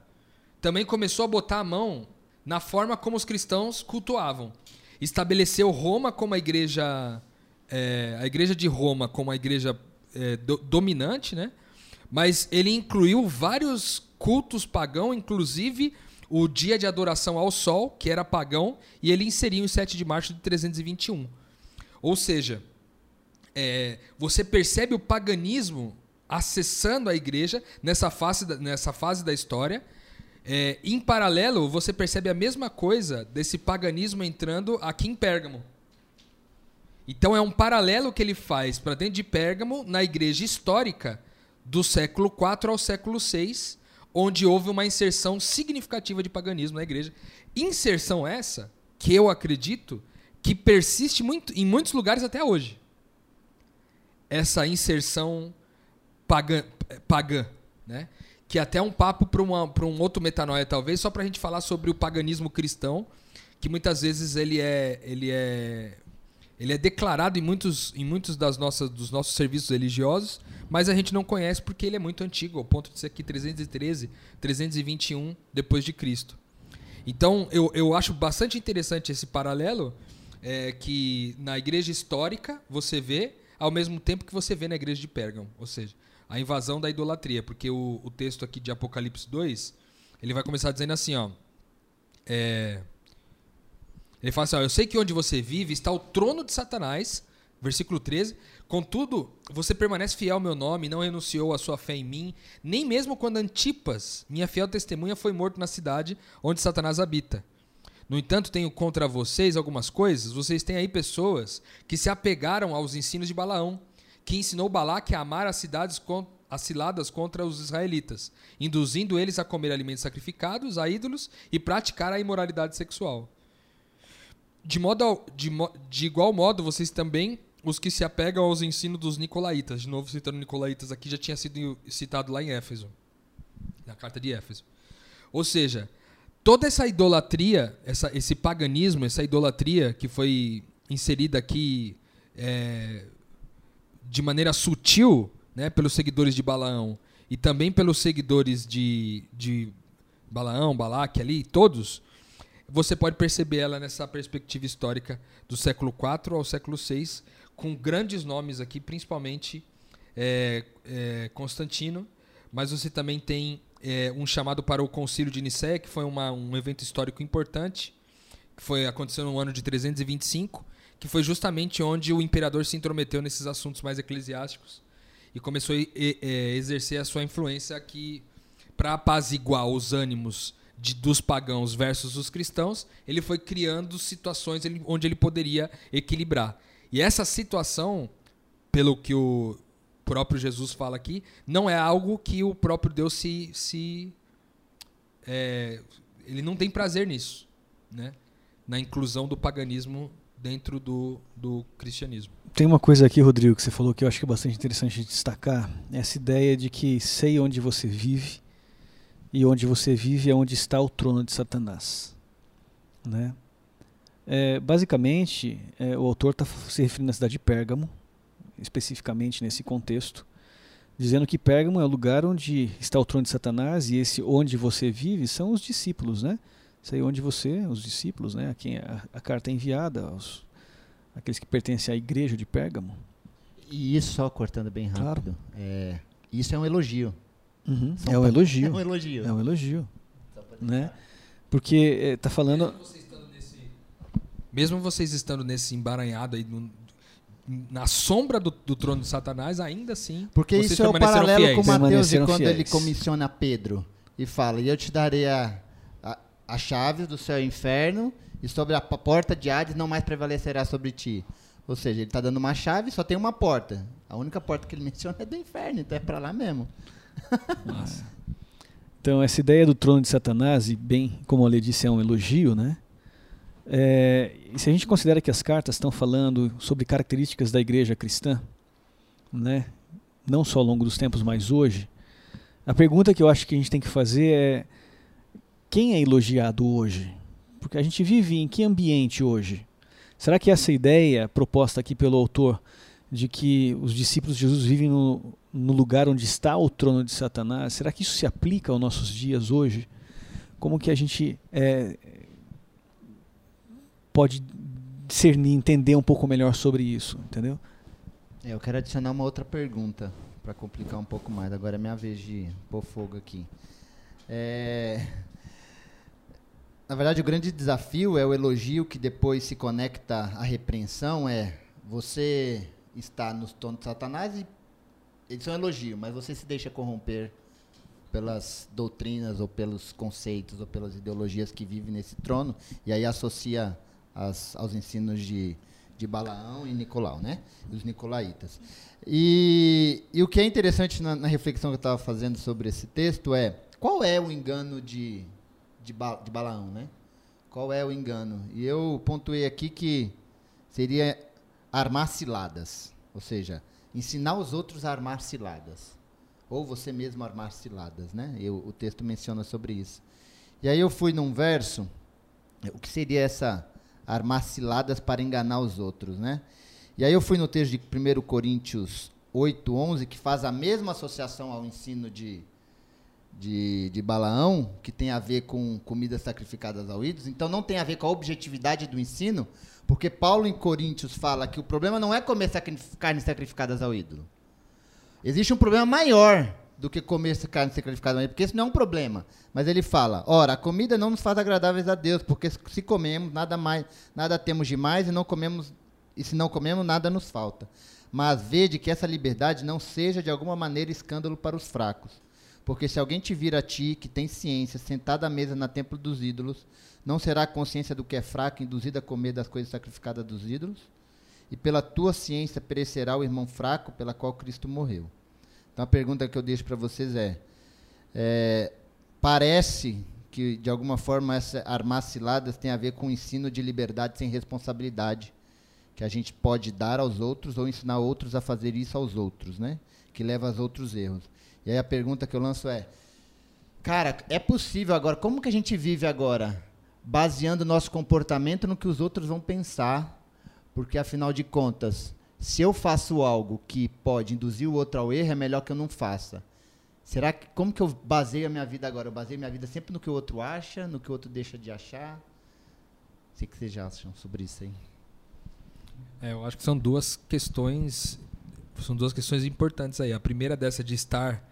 também começou a botar a mão na forma como os cristãos cultuavam. Estabeleceu Roma como a igreja, é, a igreja de Roma como a igreja é, do, dominante, né? Mas ele incluiu vários cultos pagãos, inclusive o dia de adoração ao sol, que era pagão, e ele inseriu em 7 de março de 321. Ou seja, é, você percebe o paganismo acessando a igreja nessa fase da, nessa fase da história. É, em paralelo, você percebe a mesma coisa desse paganismo entrando aqui em Pérgamo. Então é um paralelo que ele faz para dentro de Pérgamo, na igreja histórica do século IV ao século VI, onde houve uma inserção significativa de paganismo na igreja. Inserção essa que eu acredito que persiste muito, em muitos lugares até hoje essa inserção pagã, pagã né? que até um papo para um outro metanoia, talvez, só para a gente falar sobre o paganismo cristão, que muitas vezes ele é, ele é, ele é declarado em muitos, em muitos das nossas, dos nossos serviços religiosos, mas a gente não conhece porque ele é muito antigo, ao ponto de ser aqui 313, 321 depois de Cristo. Então, eu, eu acho bastante interessante esse paralelo, é, que na igreja histórica você vê ao mesmo tempo que você vê na igreja de Pérgamo, ou seja, a invasão da idolatria, porque o, o texto aqui de Apocalipse 2, ele vai começar dizendo assim, ó, é, ele fala assim, ó, eu sei que onde você vive está o trono de Satanás, versículo 13, contudo, você permanece fiel ao meu nome, não renunciou à sua fé em mim, nem mesmo quando Antipas, minha fiel testemunha, foi morto na cidade onde Satanás habita. No entanto, tenho contra vocês algumas coisas. Vocês têm aí pessoas que se apegaram aos ensinos de Balaão, que ensinou Balaque a amar as cidades aciladas contra os israelitas, induzindo eles a comer alimentos sacrificados a ídolos e praticar a imoralidade sexual. De, modo, de, de igual modo, vocês também, os que se apegam aos ensinos dos nicolaítas, de novo citando nicolaítas aqui, já tinha sido citado lá em Éfeso, na carta de Éfeso. Ou seja, toda essa idolatria, essa, esse paganismo, essa idolatria que foi inserida aqui é, de maneira sutil né, pelos seguidores de Balaão e também pelos seguidores de, de Balaão, Balaque ali, todos, você pode perceber ela nessa perspectiva histórica do século IV ao século VI, com grandes nomes aqui, principalmente é, é, Constantino, mas você também tem é, um chamado para o Concílio de Nicéia, que foi uma, um evento histórico importante, que foi aconteceu no ano de 325, que foi justamente onde o imperador se intrometeu nesses assuntos mais eclesiásticos e começou a e, exercer a sua influência aqui para apaziguar os ânimos de, dos pagãos versus os cristãos, ele foi criando situações ele, onde ele poderia equilibrar. E essa situação, pelo que o próprio Jesus fala aqui, não é algo que o próprio Deus se. se é, ele não tem prazer nisso, né? na inclusão do paganismo dentro do, do cristianismo. Tem uma coisa aqui, Rodrigo, que você falou que eu acho que é bastante interessante destacar: essa ideia de que sei onde você vive e onde você vive é onde está o trono de Satanás. Né? É, basicamente, é, o autor está se referindo à cidade de Pérgamo, especificamente nesse contexto, dizendo que Pérgamo é o lugar onde está o trono de Satanás e esse onde você vive são os discípulos, né? Sei onde você, os discípulos, né? A quem a, a carta é enviada, aos, aqueles que pertencem à igreja de Pérgamo. E isso só cortando bem rápido. Claro. É, isso é um elogio. Uhum. (laughs) É um elogio. É um elogio. É um elogio. Né? Porque está falando. Mesmo vocês estando nesse emaranhado aí no, na sombra do, do, trono de Satanás, ainda assim. Porque isso é o paralelo fiéis. com Mateus e quando fiéis. ele comissiona Pedro e fala: E eu te darei a, a, a chave do céu e inferno, e sobre a porta de Hades não mais prevalecerá sobre ti. Ou seja, ele está dando uma chave, só tem uma porta. A única porta que ele (laughs) menciona é do inferno, então é para lá mesmo. Nossa. Então, essa ideia do trono de Satanás, e bem, como a disse, é um elogio, né? É, se a gente considera que as cartas estão falando sobre características da igreja cristã, né? não só ao longo dos tempos, mas hoje, a pergunta que eu acho que a gente tem que fazer é: quem é elogiado hoje? Porque a gente vive em que ambiente hoje? Será que essa ideia proposta aqui pelo autor de que os discípulos de Jesus vivem no, no lugar onde está o trono de Satanás, será que isso se aplica aos nossos dias hoje? Como que a gente é, pode discernir, entender um pouco melhor sobre isso, entendeu? É, eu quero adicionar uma outra pergunta para complicar um pouco mais. Agora é minha vez de pôr fogo aqui. É... Na verdade, o grande desafio é o elogio que depois se conecta à repreensão. É você está no trono de Satanás e eles são elogio, mas você se deixa corromper pelas doutrinas ou pelos conceitos ou pelas ideologias que vivem nesse trono e aí associa aos ensinos de, de Balaão e Nicolau, né? Os nicolaítas. E, e o que é interessante na, na reflexão que eu estava fazendo sobre esse texto é qual é o engano de, de, ba, de Balaão, né? Qual é o engano? E eu pontuei aqui que seria armar ciladas, ou seja, ensinar os outros a armar ciladas, ou você mesmo armar ciladas, né? Eu, o texto menciona sobre isso. E aí eu fui num verso, o que seria essa armar ciladas para enganar os outros, né? E aí eu fui no texto de 1 Coríntios 8, 11, que faz a mesma associação ao ensino de, de, de Balaão, que tem a ver com comidas sacrificadas ao ídolos. Então não tem a ver com a objetividade do ensino, porque Paulo em Coríntios fala que o problema não é comer carnes sacrificadas ao ídolo. Existe um problema maior, do que comer carne sacrificada, porque isso não é um problema. Mas ele fala: ora, a comida não nos faz agradáveis a Deus, porque se comemos, nada mais, nada temos de mais e não comemos e se não comemos, nada nos falta. Mas vede que essa liberdade não seja de alguma maneira escândalo para os fracos. Porque se alguém te vir a ti, que tem ciência, sentado à mesa na templo dos ídolos, não será a consciência do que é fraco induzida a comer das coisas sacrificadas dos ídolos? E pela tua ciência perecerá o irmão fraco pela qual Cristo morreu. Então a pergunta que eu deixo para vocês é, é, parece que de alguma forma essa armar ciladas tem a ver com o ensino de liberdade sem responsabilidade que a gente pode dar aos outros ou ensinar outros a fazer isso aos outros, né? Que leva aos outros erros. E aí a pergunta que eu lanço é, cara, é possível agora? Como que a gente vive agora, baseando nosso comportamento no que os outros vão pensar? Porque afinal de contas, se eu faço algo que pode induzir o outro ao erro, é melhor que eu não faça. Será que como que eu baseio a minha vida agora? Eu baseio minha vida sempre no que o outro acha, no que o outro deixa de achar? O que vocês acham sobre isso aí? É, eu acho que são duas questões, são duas questões importantes aí. A primeira dessa de estar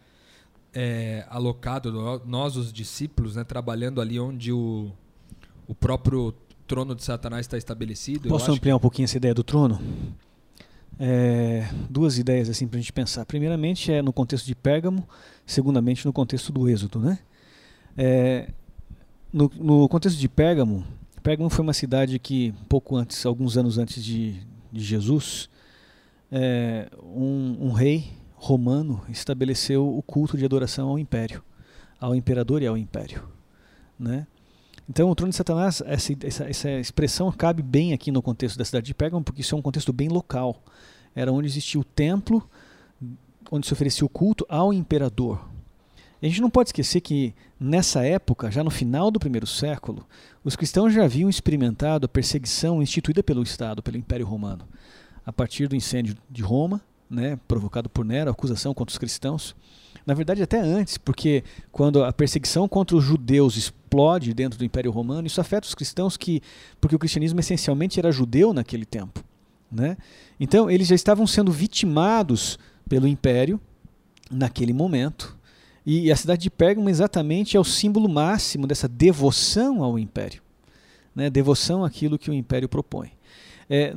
é, alocado nós os discípulos, né, trabalhando ali onde o, o próprio trono de Satanás está estabelecido. Posso ampliar que... um pouquinho essa ideia do trono? É, duas ideias assim para a gente pensar. Primeiramente é no contexto de Pérgamo, segundamente no contexto do Êxodo, né? É, no, no, contexto de Pérgamo, Pérgamo foi uma cidade que pouco antes, alguns anos antes de, de Jesus, é, um, um, rei romano estabeleceu o culto de adoração ao império, ao imperador e ao império, né? Então, o trono de Satanás, essa, essa, essa, expressão cabe bem aqui no contexto da cidade de Pérgamo, porque isso é um contexto bem local. Era onde existia o templo, onde se oferecia o culto ao imperador. E a gente não pode esquecer que, nessa época, já no final do primeiro século, os cristãos já haviam experimentado a perseguição instituída pelo Estado, pelo Império Romano. A partir do incêndio de Roma, né, provocado por Nero, a acusação contra os cristãos. Na verdade, até antes, porque quando a perseguição contra os judeus explode dentro do Império Romano, isso afeta os cristãos que, porque o cristianismo essencialmente era judeu naquele tempo, né? Então, eles já estavam sendo vitimados pelo Império naquele momento. E a cidade de Pérgamo exatamente é o símbolo máximo dessa devoção ao Império, né? Devoção àquilo que o Império propõe. É,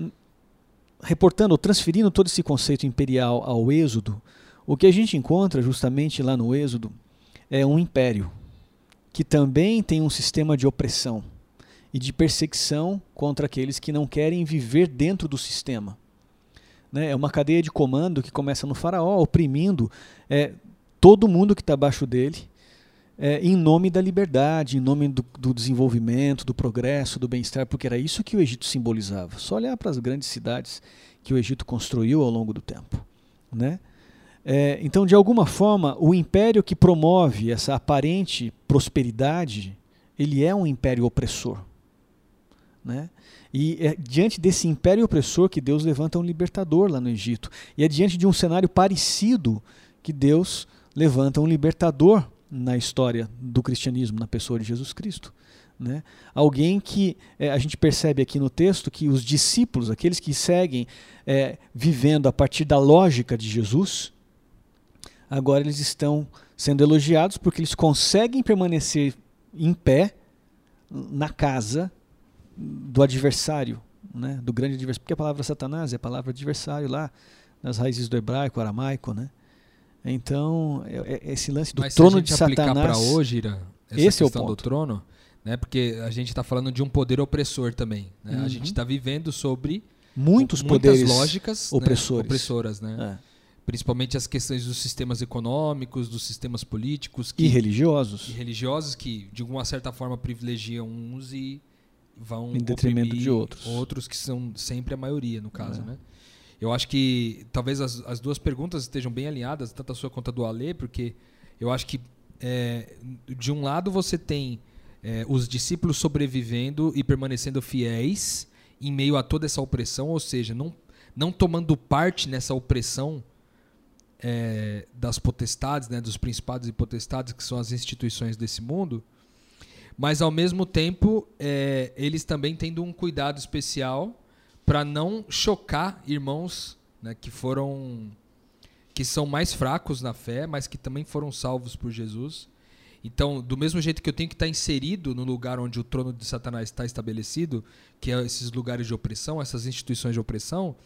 reportando ou transferindo todo esse conceito imperial ao Êxodo, o que a gente encontra justamente lá no Êxodo é um império que também tem um sistema de opressão e de perseguição contra aqueles que não querem viver dentro do sistema. Né? É uma cadeia de comando que começa no faraó, oprimindo é, todo mundo que está abaixo dele, é, em nome da liberdade, em nome do, do desenvolvimento, do progresso, do bem-estar, porque era isso que o Egito simbolizava. Só olhar para as grandes cidades que o Egito construiu ao longo do tempo. Né? É, então, de alguma forma, o império que promove essa aparente prosperidade, ele é um império opressor. Né? E é diante desse império opressor que Deus levanta um libertador lá no Egito. E é diante de um cenário parecido que Deus levanta um libertador na história do cristianismo, na pessoa de Jesus Cristo. Né? Alguém que é, a gente percebe aqui no texto que os discípulos, aqueles que seguem é, vivendo a partir da lógica de Jesus, agora eles estão sendo elogiados porque eles conseguem permanecer em pé na casa do adversário, né? do grande adversário. Porque a palavra Satanás é a palavra adversário lá, nas raízes do hebraico, aramaico, né? Então, é, é esse lance do Mas trono se a gente de Satanás. para hoje, Ira, essa esse é o questão do ponto. trono, né? Porque a gente está falando de um poder opressor também. Né? Uhum. A gente está vivendo sobre muitos muitas poderes lógicas né, opressores. opressoras, né? é, Principalmente as questões dos sistemas econômicos, dos sistemas políticos que, e religiosos. e religiosos que, de uma certa forma, privilegiam uns e vão Em detrimento de outros. outros que são sempre a maioria, no caso, É. né? Eu acho que talvez as, as duas perguntas estejam bem alinhadas, tanto a sua quanto a do Alê, porque eu acho que é, de um lado você tem é, os discípulos sobrevivendo e permanecendo fiéis em meio a toda essa opressão, ou seja, não, não tomando parte nessa opressão é, das potestades, né, dos principados e potestades, que são as instituições desse mundo, mas ao mesmo tempo é, eles também tendo um cuidado especial para não chocar irmãos né, que foram que são mais fracos na fé, mas que também foram salvos por Jesus. Então, do mesmo jeito que eu tenho que estar inserido no lugar onde o trono de Satanás está estabelecido, que é esses lugares de opressão, essas instituições de opressão,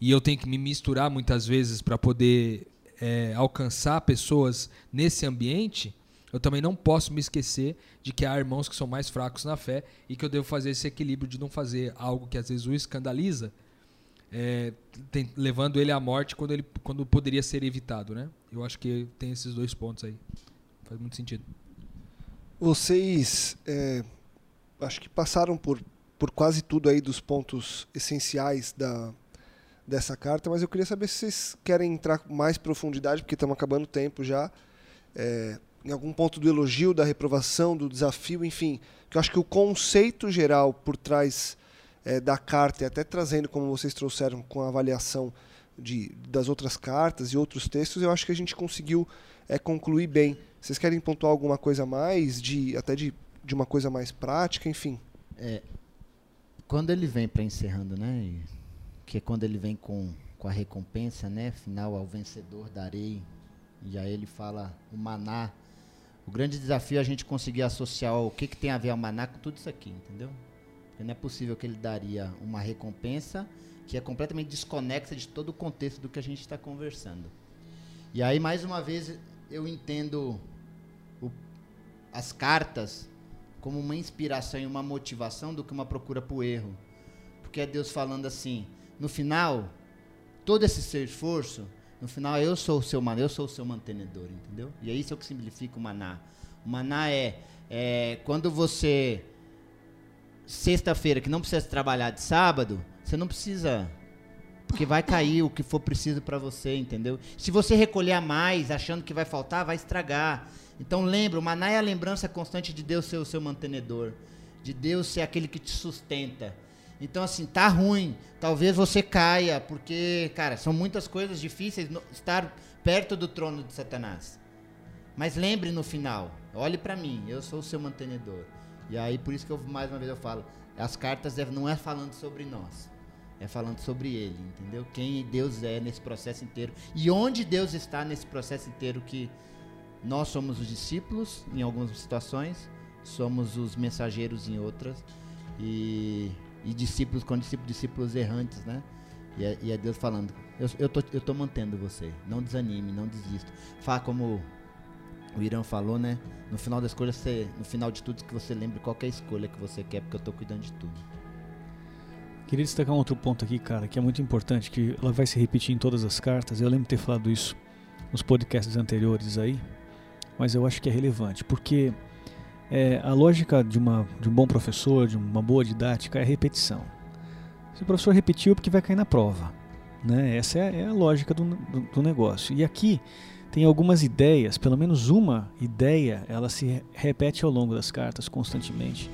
e eu tenho que me misturar muitas vezes para poder é, alcançar pessoas nesse ambiente, eu também não posso me esquecer de que há irmãos que são mais fracos na fé e que eu devo fazer esse equilíbrio de não fazer algo que às vezes o escandaliza, é, tem- levando ele à morte quando, ele, quando poderia ser evitado, né? Eu acho que tem esses dois pontos aí. Faz muito sentido. Vocês é, acho que passaram por, por quase tudo aí dos pontos essenciais da, dessa carta, mas eu queria saber se vocês querem entrar com mais profundidade, porque estamos acabando o tempo já. é, em algum ponto do elogio, da reprovação, do desafio, enfim. Que eu acho que o conceito geral por trás é, da carta, e até trazendo como vocês trouxeram com a avaliação de, das outras cartas e outros textos, eu acho que a gente conseguiu é, concluir bem. Vocês querem pontuar alguma coisa a mais, de, até de, de uma coisa mais prática, enfim? É, quando ele vem para encerrando, né? e- Que é quando ele vem com, com a recompensa, né? Final ao vencedor darei. E aí ele fala o maná. O grande desafio é a gente conseguir associar o que, que tem a ver o maná com tudo isso aqui, entendeu? Porque não é possível que ele daria uma recompensa que é completamente desconexa de todo o contexto do que a gente está conversando. E aí, mais uma vez, eu entendo o, as cartas como uma inspiração e uma motivação do que uma procura por erro. Porque é Deus falando assim, no final, todo esse seu esforço, no final eu sou o seu maná, eu sou o seu mantenedor, entendeu? E é isso que significa o maná. O maná é, é quando você sexta-feira que não precisa trabalhar de sábado, você não precisa porque vai cair o que for preciso para você, entendeu? Se você recolher a mais, achando que vai faltar, vai estragar. Então lembra, o maná é a lembrança constante de Deus ser o seu mantenedor, de Deus ser aquele que te sustenta. Então assim, tá ruim, talvez você caia, porque, cara, são muitas coisas difíceis estar perto do trono de Satanás. Mas lembre no final, olhe para mim, eu sou o seu mantenedor. E aí por isso que eu mais uma vez eu falo, as cartas não é falando sobre nós é falando sobre ele, entendeu? Quem Deus é nesse processo inteiro e onde Deus está nesse processo inteiro que nós somos os discípulos em algumas situações, somos os mensageiros em outras e, e discípulos com discípulos, discípulos errantes, né? E é, e é, Deus falando, eu, eu, tô, eu tô mantendo você, não desanime, não desista. Fala como o Irã falou, né? No final das coisas, você, no final de tudo, que você lembre qualquer escolha que você quer, porque eu tô cuidando de tudo. Queria destacar um outro ponto aqui, cara, que é muito importante, que ela vai se repetir em todas as cartas. Eu lembro de ter falado isso nos podcasts anteriores aí, mas eu acho que é relevante, porque é, a lógica de, uma, de um bom professor, de uma boa didática, é repetição. Se o professor repetiu, é porque vai cair na prova. Né? Essa é, é a lógica do, do, do negócio. E aqui tem algumas ideias, pelo menos uma ideia, ela se repete ao longo das cartas constantemente.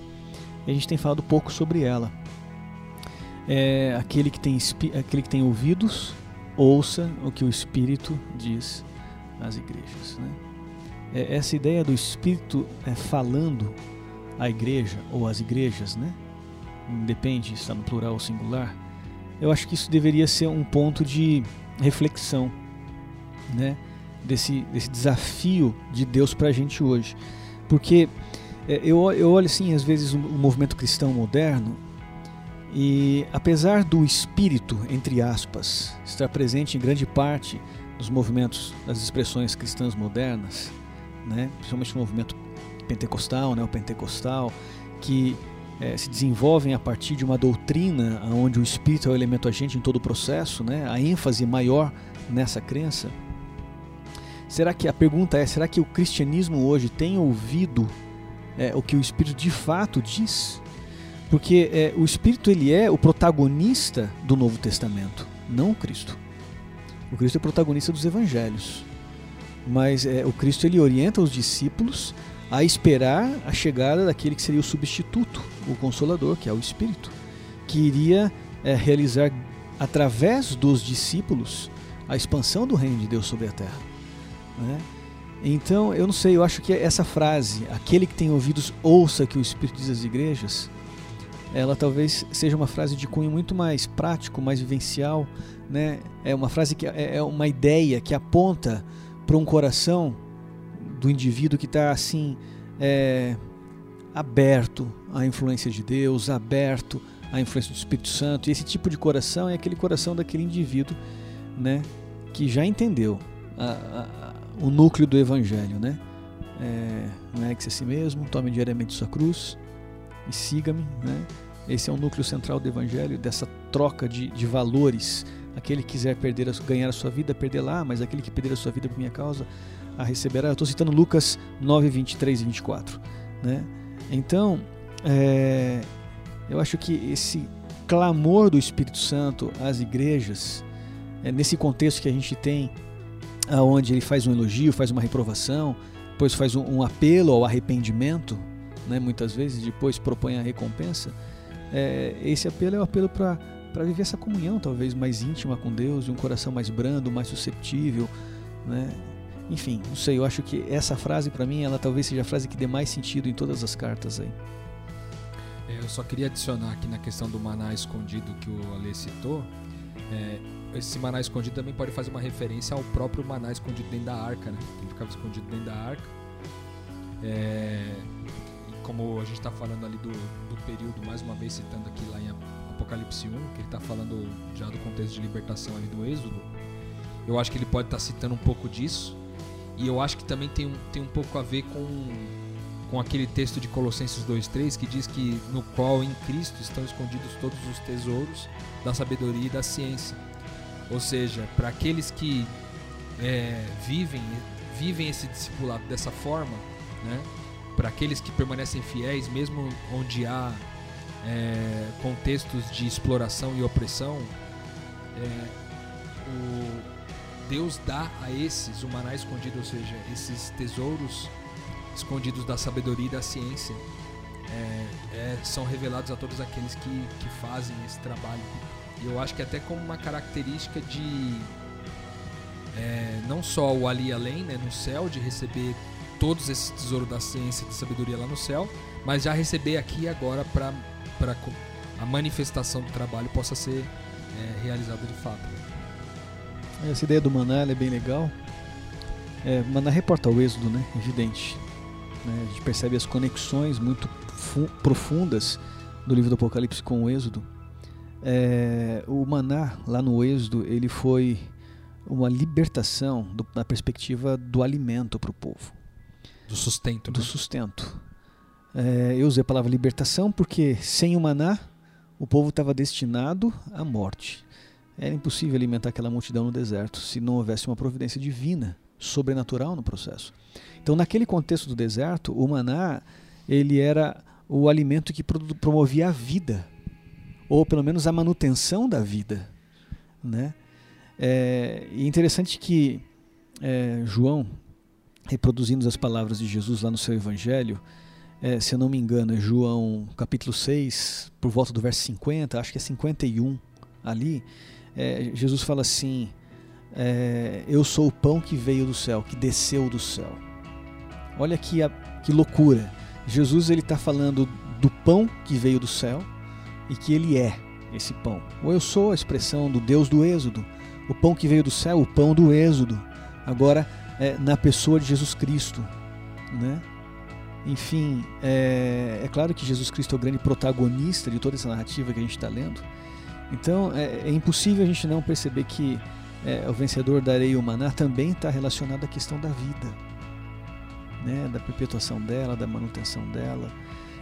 E a gente tem falado pouco sobre ela é aquele que tem, aquele que tem ouvidos, ouça o que o Espírito diz às igrejas. Né? É, essa ideia do Espírito é, falando à igreja ou às igrejas, né? depende está no plural ou singular, eu acho que isso deveria ser um ponto de reflexão né? desse, desse desafio de Deus para a gente hoje. Porque é, eu, eu olho assim, às vezes, o movimento cristão moderno e apesar do espírito, entre aspas, estar presente em grande parte dos movimentos, das expressões cristãs modernas, né, principalmente o movimento pentecostal, neopentecostal, que é, se desenvolvem a partir de uma doutrina onde o espírito é o elemento agente em todo o processo, né, a ênfase maior nessa crença. Será que a pergunta é: será que o cristianismo hoje tem ouvido é, o que o espírito de fato diz? Porque é, o Espírito ele é o protagonista do Novo Testamento, não o Cristo. O Cristo é o protagonista dos Evangelhos. Mas é, o Cristo ele orienta os discípulos a esperar a chegada daquele que seria o substituto, o Consolador, que é o Espírito, que iria é, realizar através dos discípulos a expansão do reino de Deus sobre a terra. Né? Então, eu não sei, eu acho que essa frase, aquele que tem ouvidos, ouça que o Espírito diz às igrejas, ela talvez seja uma frase de cunho muito mais prático, mais vivencial, né? É uma frase que é, é uma ideia que aponta para um coração do indivíduo que está assim é, aberto à influência de Deus, aberto à influência do Espírito Santo. E esse tipo de coração é aquele coração daquele indivíduo, né? Que já entendeu a, a, o núcleo do Evangelho, né? É, negue-se a si mesmo, tome diariamente sua cruz e siga-me, né? Esse é o núcleo central do Evangelho, dessa troca de, de valores. Aquele que quiser perder ganhar a sua vida, perder lá, mas aquele que perder a sua vida por minha causa, a receberá. Eu estou citando Lucas 9, 23 e 24. Né? Então, é, eu acho que esse clamor do Espírito Santo às igrejas, é nesse contexto que a gente tem, aonde ele faz um elogio, faz uma reprovação, depois faz um, um apelo ao arrependimento, né, muitas vezes, depois propõe a recompensa é, esse apelo é o um apelo para para viver essa comunhão talvez mais íntima com Deus, e um coração mais brando, mais susceptível, né? Enfim, não sei, eu acho que essa frase para mim, ela talvez seja a frase que dê mais sentido em todas as cartas aí. É, eu só queria adicionar aqui na questão do maná escondido que o Ale citou, é, esse maná escondido também pode fazer uma referência ao próprio maná escondido dentro da arca, né? Que ficava escondido dentro da arca. É, como a gente está falando ali do, do período, mais uma vez citando aqui lá em Apocalipse 1, que ele está falando já do contexto de libertação ali do Êxodo, eu acho que ele pode estar tá citando um pouco disso. E eu acho que também tem um, tem um pouco a ver com, com aquele texto de Colossenses 2,3 que diz que no qual em Cristo estão escondidos todos os tesouros da sabedoria e da ciência. Ou seja, para aqueles que é, vivem, vivem esse discipulado dessa forma, né? para aqueles que permanecem fiéis, mesmo onde há é, contextos de exploração e opressão, é, o Deus dá a esses o maná escondido, ou seja, esses tesouros escondidos da sabedoria e da ciência, é, é, são revelados a todos aqueles que, que fazem esse trabalho. E eu acho que até como uma característica de é, não só o ali além, né, no céu, de receber todos esses tesouros da ciência e da sabedoria lá no céu, mas já receber aqui agora para a manifestação do trabalho possa ser é, realizada de fato. Essa ideia do maná é bem legal. É, maná reporta o êxodo, né? Evidente. Né? A gente percebe as conexões muito profundas do livro do Apocalipse com o êxodo. É, o maná, lá no êxodo, ele foi uma libertação do, na perspectiva do alimento para o povo. Do sustento. Do né? sustento. É, eu usei a palavra libertação porque sem o maná, o povo estava destinado à morte. Era impossível alimentar aquela multidão no deserto se não houvesse uma providência divina, sobrenatural no processo. Então, naquele contexto do deserto, o maná ele era o alimento que promovia a vida, ou pelo menos a manutenção da vida, né? É, e interessante que é, João, reproduzindo as palavras de Jesus lá no seu Evangelho, é, se eu não me engano, é João capítulo 6, por volta do verso 50, acho que é 51 ali, é, Jesus fala assim: é, Eu sou o pão que veio do céu, que desceu do céu. Olha que, que loucura. Jesus ele está falando do pão que veio do céu e que ele é esse pão. Ou eu sou a expressão do Deus do Êxodo, o pão que veio do céu, o pão do Êxodo. Agora é, na pessoa de Jesus Cristo, né? Enfim, é, é claro que Jesus Cristo é o grande protagonista de toda essa narrativa que a gente está lendo. Então é, é, impossível a gente não perceber que é, o vencedor da areia humana também está relacionado à questão da vida, né? da perpetuação dela, da manutenção dela.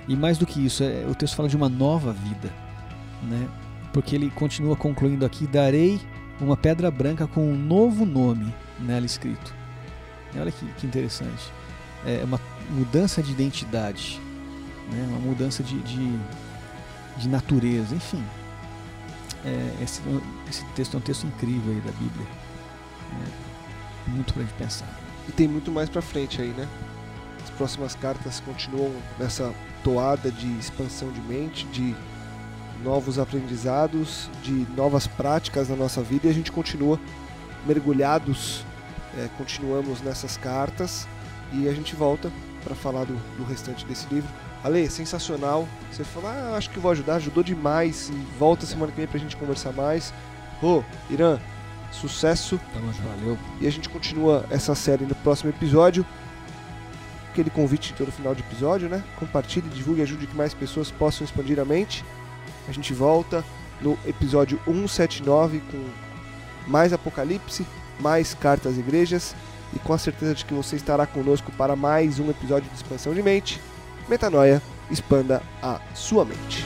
E mais do que isso, é, o texto fala de uma nova vida, né? porque ele continua concluindo aqui: darei uma pedra branca com um novo nome nela escrito. E olha que, que, interessante. É uma mudança de identidade, né? uma mudança de, de, de natureza, enfim. É, esse, esse, texto é um texto incrível aí da Bíblia. É, muito para gente pensar. E tem muito mais para frente aí, né? As próximas cartas continuam nessa toada de expansão de mente, de novos aprendizados, de novas práticas na nossa vida e a gente continua mergulhados, é, continuamos nessas cartas e a gente volta para falar do, do restante desse livro. Ale, sensacional. Você falou, ah, acho que vou ajudar, ajudou demais. E volta semana que vem pra gente conversar mais. Ô, oh, Irã, sucesso. Tamo junto. Valeu. E a gente continua essa série no próximo episódio. Aquele convite todo final de episódio, né? Compartilhe, divulgue, ajude que mais pessoas possam expandir a mente. A gente volta no episódio 179 com mais Apocalipse, mais cartas igrejas e com a certeza de que você estará conosco para mais um episódio de expansão de mente. Metanoia, expanda a sua mente.